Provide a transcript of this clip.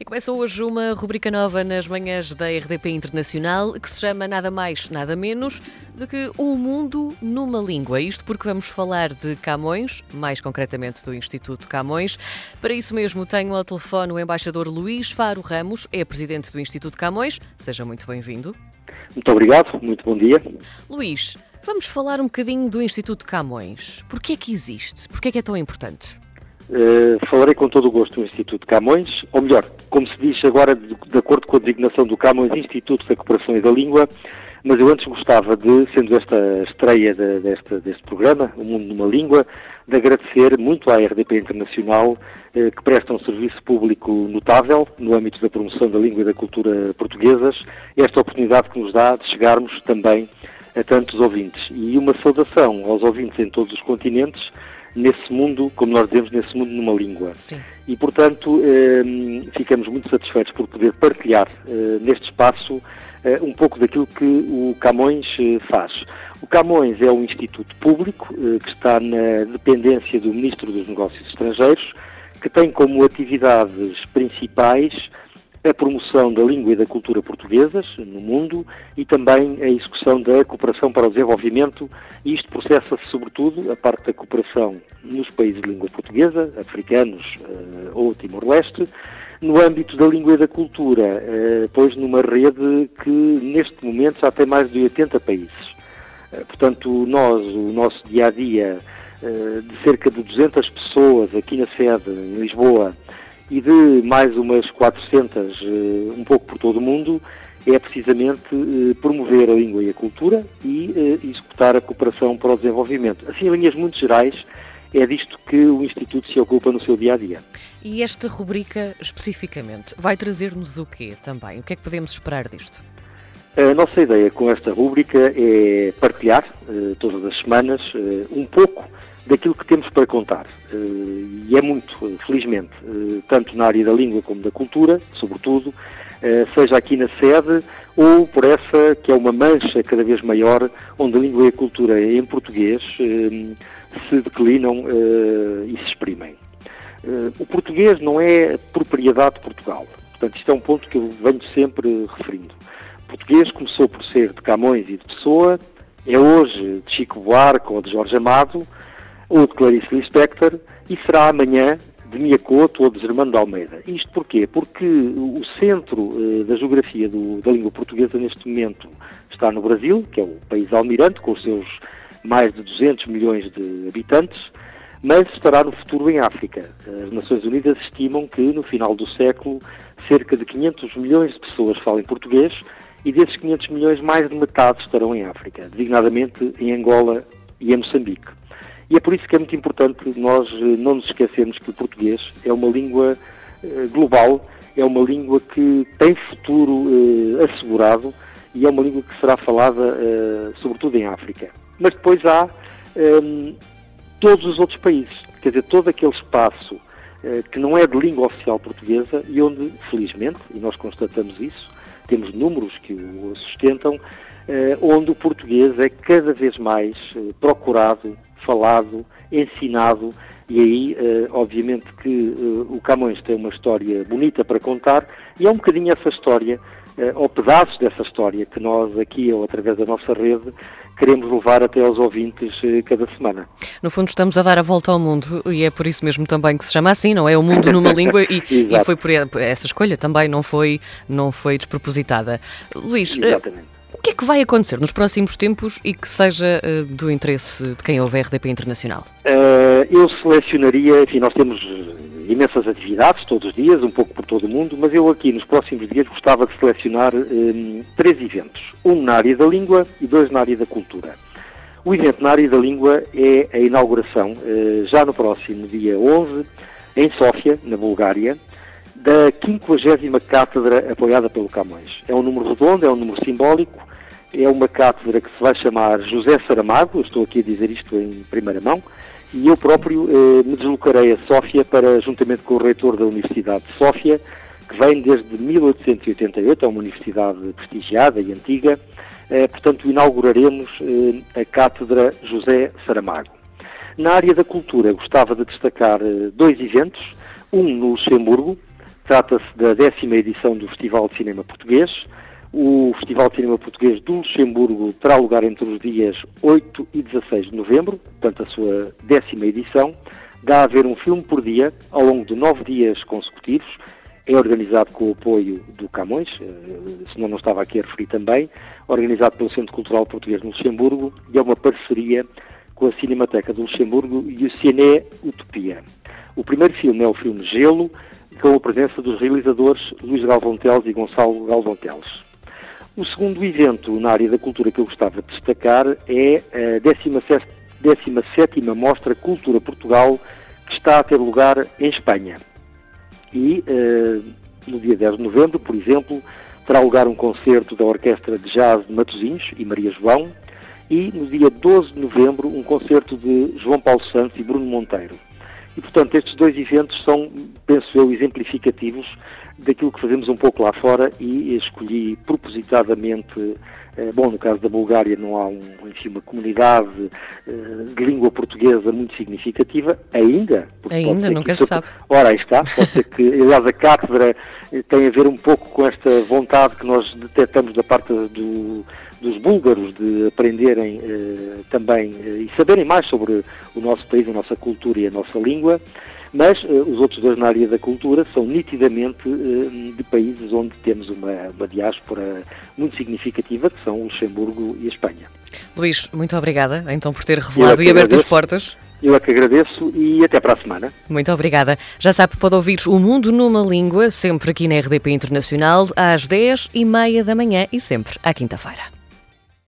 E começa hoje uma rubrica nova nas manhãs da RDP Internacional que se chama nada mais, nada menos do que O Mundo numa Língua. Isto porque vamos falar de Camões, mais concretamente do Instituto Camões. Para isso mesmo, tenho ao telefone o embaixador Luís Faro Ramos, é presidente do Instituto Camões. Seja muito bem-vindo. Muito obrigado, muito bom dia. Luís, vamos falar um bocadinho do Instituto Camões. Porquê é que existe? Porquê é que é tão importante? Uh, falarei com todo o gosto do Instituto Camões, ou melhor, como se diz agora, de, de, acordo com a designação do Camões Instituto da Cooperação e da Língua, mas eu antes gostava de, sendo esta estreia de, deste, deste programa, O Mundo numa Língua, de agradecer muito à RDP Internacional, eh, que presta um serviço público notável no âmbito da promoção da língua e da cultura portuguesas, esta oportunidade que nos dá de chegarmos também a tantos ouvintes. E uma saudação aos ouvintes em todos os continentes, nesse mundo, como nós dizemos, nesse mundo numa língua. Sim. E, portanto, eh, ficamos muito satisfeitos por poder partilhar eh, neste espaço eh, um pouco daquilo que o Camões eh, faz. O Camões é um instituto público eh, que está na dependência do Ministro dos Negócios Estrangeiros, que tem como atividades principais a promoção da língua e da cultura portuguesas no mundo e também a execução da cooperação para o desenvolvimento. E isto processa-se, sobretudo, a parte da cooperação nos países de língua portuguesa, africanos uh, ou Timor-Leste, no âmbito da língua e da cultura, uh, pois numa rede que neste momento já tem mais de 80 países. Uh, portanto, nós, o nosso dia a dia, de cerca de 200 pessoas aqui na sede, em Lisboa, e de mais umas 400, eh, um pouco por todo o mundo, é precisamente eh, promover a língua e a cultura e eh, executar a cooperação para o desenvolvimento. Assim, em linhas muito gerais, é disto que o Instituto se ocupa no seu dia a dia. E esta rubrica especificamente vai trazer-nos o quê também? O que é que podemos esperar disto? A nossa ideia com esta rubrica é partilhar, todas as semanas, um pouco daquilo que temos para contar. Eh, e é muito, felizmente, eh, tanto na área da língua como da cultura, sobretudo, eh, seja aqui na sede ou por essa que é uma mancha cada vez maior, onde a língua e a cultura em português se declinam e se exprimem. O português não é propriedade de Portugal. Portanto, isto é um ponto que eu venho sempre referindo. Português começou por ser de Camões e de Pessoa, é hoje de Chico Buarque ou de Jorge Amado, ou de Clarice Lispector, e será amanhã de Miyakoto ou de Germano de Almeida. Isto porquê? Porque o centro uh, da geografia do, da língua portuguesa neste momento está no Brasil, que é o país almirante, com os seus mais de 200 milhões de habitantes, mas estará no futuro em África. As Nações Unidas estimam que no final do século cerca de 500 milhões de pessoas falem português e desses 500 milhões mais de metade estarão em África, designadamente em Angola e em Moçambique. E é por isso que é muito importante nós eh, não nos esquecermos que o português é uma língua eh, global, é uma língua que tem futuro eh, assegurado e é uma língua que será falada sobretudo em África. Mas depois há ehm, todos os outros países, quer dizer, todo aquele espaço que não é de língua oficial portuguesa e onde, felizmente, e nós constatamos isso, temos números que o sustentam, onde o português é cada vez mais procurado, falado, ensinado, e aí, uh, obviamente, que o Camões tem uma história bonita para contar, e é um bocadinho essa história, ou pedaços dessa história, que nós aqui, ou através da nossa rede, queremos levar até aos ouvintes cada semana. No fundo, estamos a dar a volta ao mundo, e é por isso mesmo também que se chama assim, não é? O mundo numa língua, e, e, foi por essa escolha também, não foi, não foi despropositada. Luís. Exatamente o que é que vai acontecer nos próximos tempos e que seja do interesse de quem ouve a RDP Internacional? Eu selecionaria, enfim, nós temos eh, imensas atividades todos os dias, um pouco por todo o mundo, mas eu aqui nos próximos dias gostava de selecionar um, três eventos. Um na área da língua e dois na área da cultura. O evento na área da língua é a inauguração, uh, já no próximo dia 11, em Sófia, na Bulgária, da 50 Cátedra apoiada pelo Camões. É um número redondo, é um número simbólico, é uma cátedra que se vai chamar José Saramago, estou aqui a dizer isto em primeira mão, e eu próprio eh, me deslocarei a Sófia para, juntamente com o reitor da Universidade de Sófia, que vem desde 1888, é uma universidade prestigiada e antiga, eh, portanto inauguraremos eh, a Cátedra José Saramago. Na área da cultura, gostava de destacar eh, dois eventos, um no Luxemburgo, Trata-se da décima edição do Festival de Cinema Português. O Festival de Cinema Português do Luxemburgo terá lugar entre os dias 8 e 16 de novembro, portanto a sua décima edição. Dá a haver um filme por dia, ao longo de nove dias consecutivos. É organizado com o apoio do Camões, eh, senão não estava aqui a referir também, organizado pelo Centro Cultural Português no Luxemburgo e é uma parceria com a Cinemateca do Luxemburgo e o Cine Utopia. O primeiro filme é o filme Gelo, com a presença dos realizadores Luís Galvão Teles e Gonçalo Galvão Teles. O segundo evento na área da cultura que eu gostava de destacar é a 17, 17 Mostra Cultura Portugal, que está a ter lugar em Espanha. E uh, no dia 10 de novembro, por exemplo, terá lugar um concerto da Orquestra de Jazz de Matosinhos e Maria João, e no dia 12 de novembro, um concerto de João Paulo Santos e Bruno Monteiro. E, portanto, estes dois eventos são, penso eu, exemplificativos daquilo que fazemos um pouco lá fora e escolhi propositadamente, eh, bom, no caso da Bulgária não há um, enfim, uma comunidade eh, de língua portuguesa muito significativa, ainda. Ainda, nunca se sabe. Ora, aí está, pode ser que, aliás, a cátedra tem a ver um pouco com esta vontade que nós detectamos da parte do, dos búlgaros de aprenderem eh, também eh, e saberem mais sobre o nosso país, a nossa cultura e a nossa língua, mas eh, os outros dois na área da cultura são nitidamente de países onde temos uma, uma diáspora muito significativa, que são o Luxemburgo e a Espanha. Luís, muito obrigada então por ter revelado e aberto as portas. Eu é que agradeço e até para a semana. Muito obrigada. Já sabe pode ouvir O Mundo numa Língua, sempre aqui na RDP Internacional, às 10 e meia da manhã e sempre à quinta-feira.